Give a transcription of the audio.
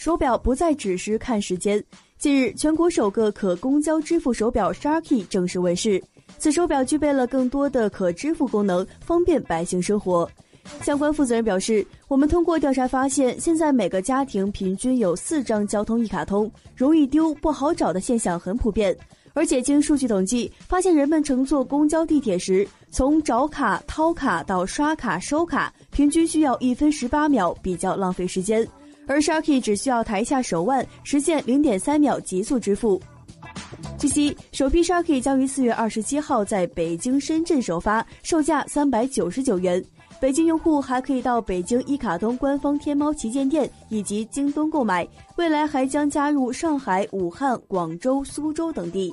手表不再只是看时间。近日，全国首个可公交支付手表 Sharky 正式问世。此手表具备了更多的可支付功能，方便百姓生活。相关负责人表示，我们通过调查发现，现在每个家庭平均有四张交通一卡通，容易丢、不好找的现象很普遍。而且经数据统计，发现人们乘坐公交、地铁时，从找卡、掏卡到刷卡、收卡，平均需要一分十八秒，比较浪费时间。而 Sharky 只需要抬下手腕，实现零点三秒极速支付。据悉，首批 Sharky 将于四月二十七号在北京、深圳首发，售价三百九十九元。北京用户还可以到北京一卡通官方天猫旗舰店以及京东购买，未来还将加入上海、武汉、广州、苏州等地。